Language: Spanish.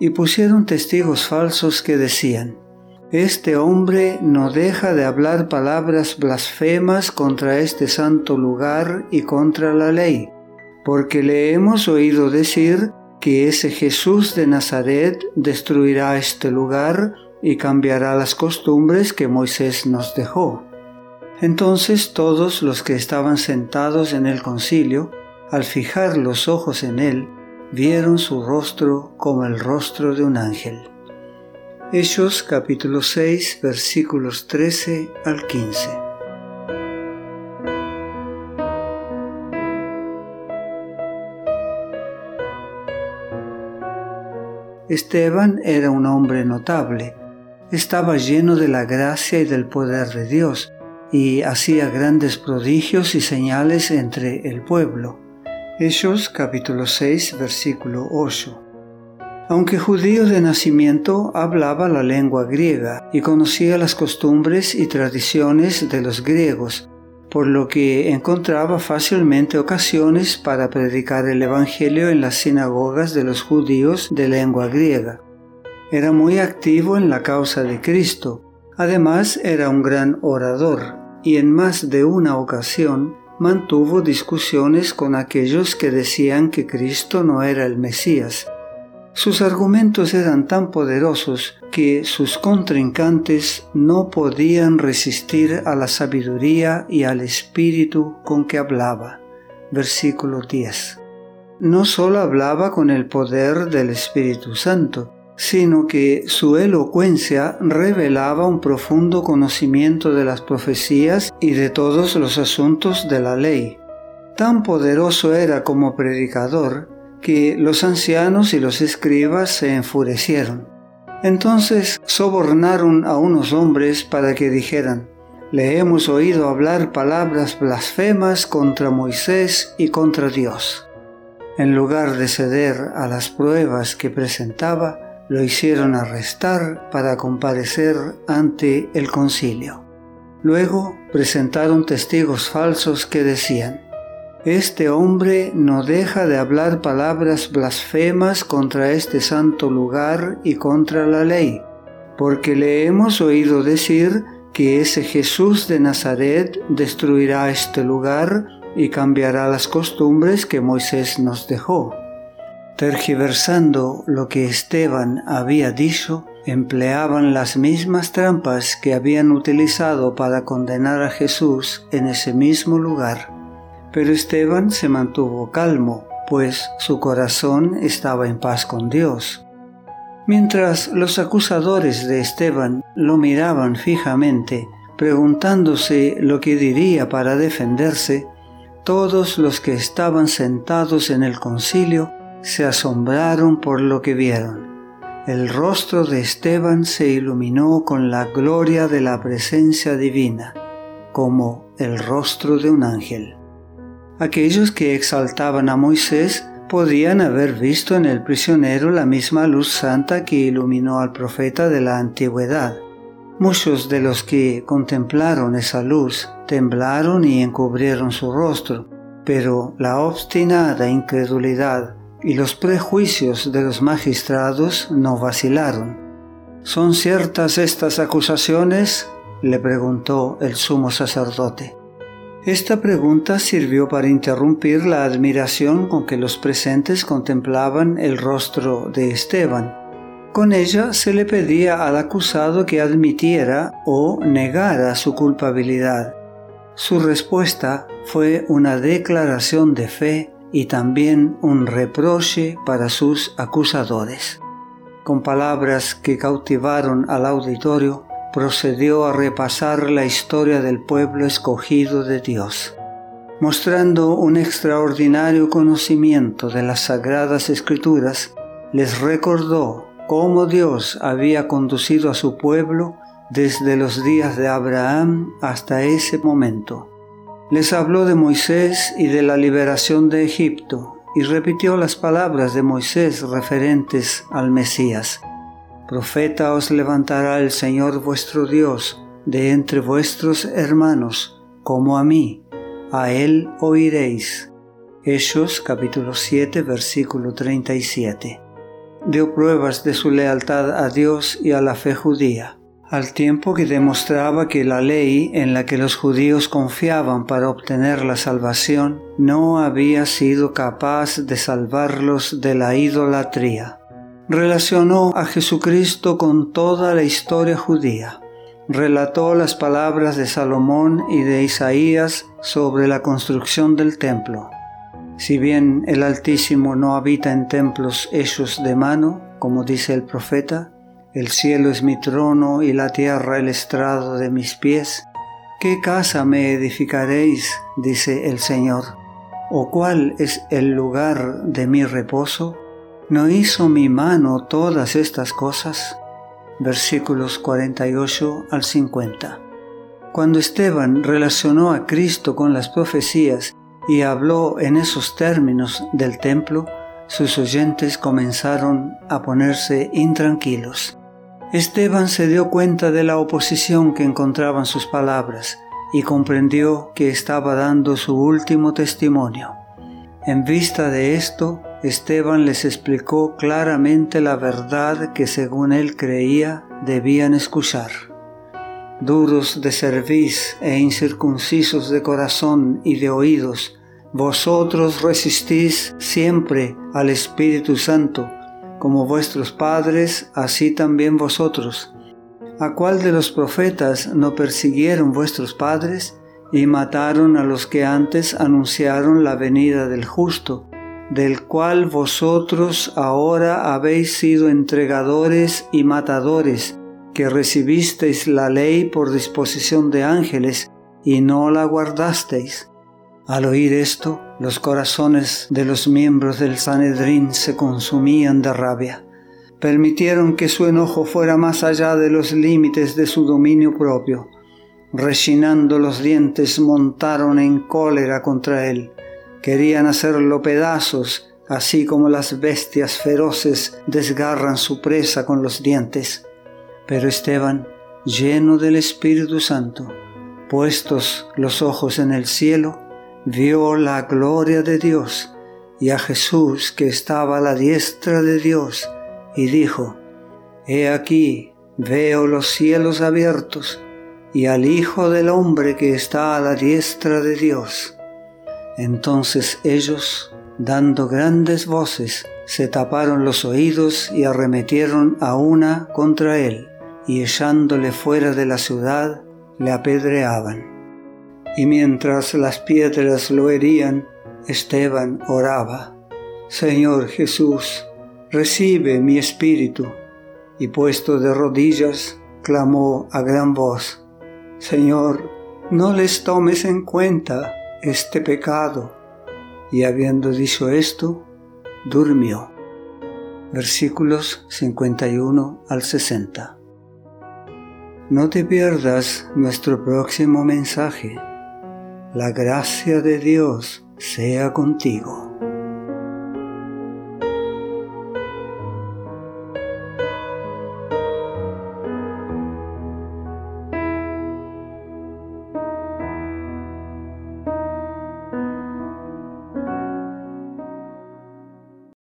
y pusieron testigos falsos que decían, Este hombre no deja de hablar palabras blasfemas contra este santo lugar y contra la ley, porque le hemos oído decir que ese Jesús de Nazaret destruirá este lugar y cambiará las costumbres que Moisés nos dejó. Entonces todos los que estaban sentados en el concilio, al fijar los ojos en él, vieron su rostro como el rostro de un ángel. Hechos capítulo 6 versículos 13 al 15. Esteban era un hombre notable, estaba lleno de la gracia y del poder de Dios, y hacía grandes prodigios y señales entre el pueblo. Hechos capítulo 6 versículo 8. Aunque judío de nacimiento, hablaba la lengua griega y conocía las costumbres y tradiciones de los griegos, por lo que encontraba fácilmente ocasiones para predicar el Evangelio en las sinagogas de los judíos de lengua griega. Era muy activo en la causa de Cristo, además era un gran orador, y en más de una ocasión mantuvo discusiones con aquellos que decían que Cristo no era el Mesías. Sus argumentos eran tan poderosos que sus contrincantes no podían resistir a la sabiduría y al espíritu con que hablaba. Versículo 10. No solo hablaba con el poder del Espíritu Santo, sino que su elocuencia revelaba un profundo conocimiento de las profecías y de todos los asuntos de la ley. Tan poderoso era como predicador que los ancianos y los escribas se enfurecieron. Entonces sobornaron a unos hombres para que dijeran, le hemos oído hablar palabras blasfemas contra Moisés y contra Dios. En lugar de ceder a las pruebas que presentaba, lo hicieron arrestar para comparecer ante el concilio. Luego presentaron testigos falsos que decían, Este hombre no deja de hablar palabras blasfemas contra este santo lugar y contra la ley, porque le hemos oído decir que ese Jesús de Nazaret destruirá este lugar y cambiará las costumbres que Moisés nos dejó. Tergiversando lo que Esteban había dicho, empleaban las mismas trampas que habían utilizado para condenar a Jesús en ese mismo lugar. Pero Esteban se mantuvo calmo, pues su corazón estaba en paz con Dios. Mientras los acusadores de Esteban lo miraban fijamente, preguntándose lo que diría para defenderse, todos los que estaban sentados en el concilio se asombraron por lo que vieron. El rostro de Esteban se iluminó con la gloria de la presencia divina, como el rostro de un ángel. Aquellos que exaltaban a Moisés podían haber visto en el prisionero la misma luz santa que iluminó al profeta de la antigüedad. Muchos de los que contemplaron esa luz temblaron y encubrieron su rostro, pero la obstinada incredulidad y los prejuicios de los magistrados no vacilaron. ¿Son ciertas estas acusaciones? le preguntó el sumo sacerdote. Esta pregunta sirvió para interrumpir la admiración con que los presentes contemplaban el rostro de Esteban. Con ella se le pedía al acusado que admitiera o negara su culpabilidad. Su respuesta fue una declaración de fe y también un reproche para sus acusadores. Con palabras que cautivaron al auditorio, procedió a repasar la historia del pueblo escogido de Dios, mostrando un extraordinario conocimiento de las sagradas escrituras, les recordó cómo Dios había conducido a su pueblo desde los días de Abraham hasta ese momento les habló de Moisés y de la liberación de Egipto y repitió las palabras de Moisés referentes al Mesías. Profeta os levantará el Señor vuestro Dios de entre vuestros hermanos, como a mí, a él oiréis. Hechos capítulo 7 versículo 37. dio pruebas de su lealtad a Dios y a la fe judía, al tiempo que demostraba que la ley en la que los judíos confiaban para obtener la salvación no había sido capaz de salvarlos de la idolatría. Relacionó a Jesucristo con toda la historia judía. Relató las palabras de Salomón y de Isaías sobre la construcción del templo si bien el Altísimo no habita en templos hechos de mano, como dice el profeta, el cielo es mi trono y la tierra el estrado de mis pies, ¿qué casa me edificaréis? dice el Señor. ¿O cuál es el lugar de mi reposo? ¿No hizo mi mano todas estas cosas? Versículos 48 al 50. Cuando Esteban relacionó a Cristo con las profecías y habló en esos términos del templo, sus oyentes comenzaron a ponerse intranquilos. Esteban se dio cuenta de la oposición que encontraban sus palabras y comprendió que estaba dando su último testimonio. En vista de esto, Esteban les explicó claramente la verdad que según él creía debían escuchar. Duros de cerviz e incircuncisos de corazón y de oídos, vosotros resistís siempre al Espíritu Santo, como vuestros padres, así también vosotros. ¿A cuál de los profetas no persiguieron vuestros padres y mataron a los que antes anunciaron la venida del justo, del cual vosotros ahora habéis sido entregadores y matadores, que recibisteis la ley por disposición de ángeles y no la guardasteis? Al oír esto, los corazones de los miembros del Sanedrín se consumían de rabia. Permitieron que su enojo fuera más allá de los límites de su dominio propio. Rechinando los dientes, montaron en cólera contra él. Querían hacerlo pedazos, así como las bestias feroces desgarran su presa con los dientes. Pero Esteban, lleno del Espíritu Santo, puestos los ojos en el cielo, vio la gloria de Dios y a Jesús que estaba a la diestra de Dios y dijo, He aquí, veo los cielos abiertos y al Hijo del Hombre que está a la diestra de Dios. Entonces ellos, dando grandes voces, se taparon los oídos y arremetieron a una contra él, y echándole fuera de la ciudad, le apedreaban y mientras las piedras lo herían, Esteban oraba, Señor Jesús, recibe mi espíritu. Y puesto de rodillas, clamó a gran voz, Señor, no les tomes en cuenta este pecado. Y habiendo dicho esto, durmió. Versículos 51 al 60. No te pierdas nuestro próximo mensaje la gracia de Dios sea contigo.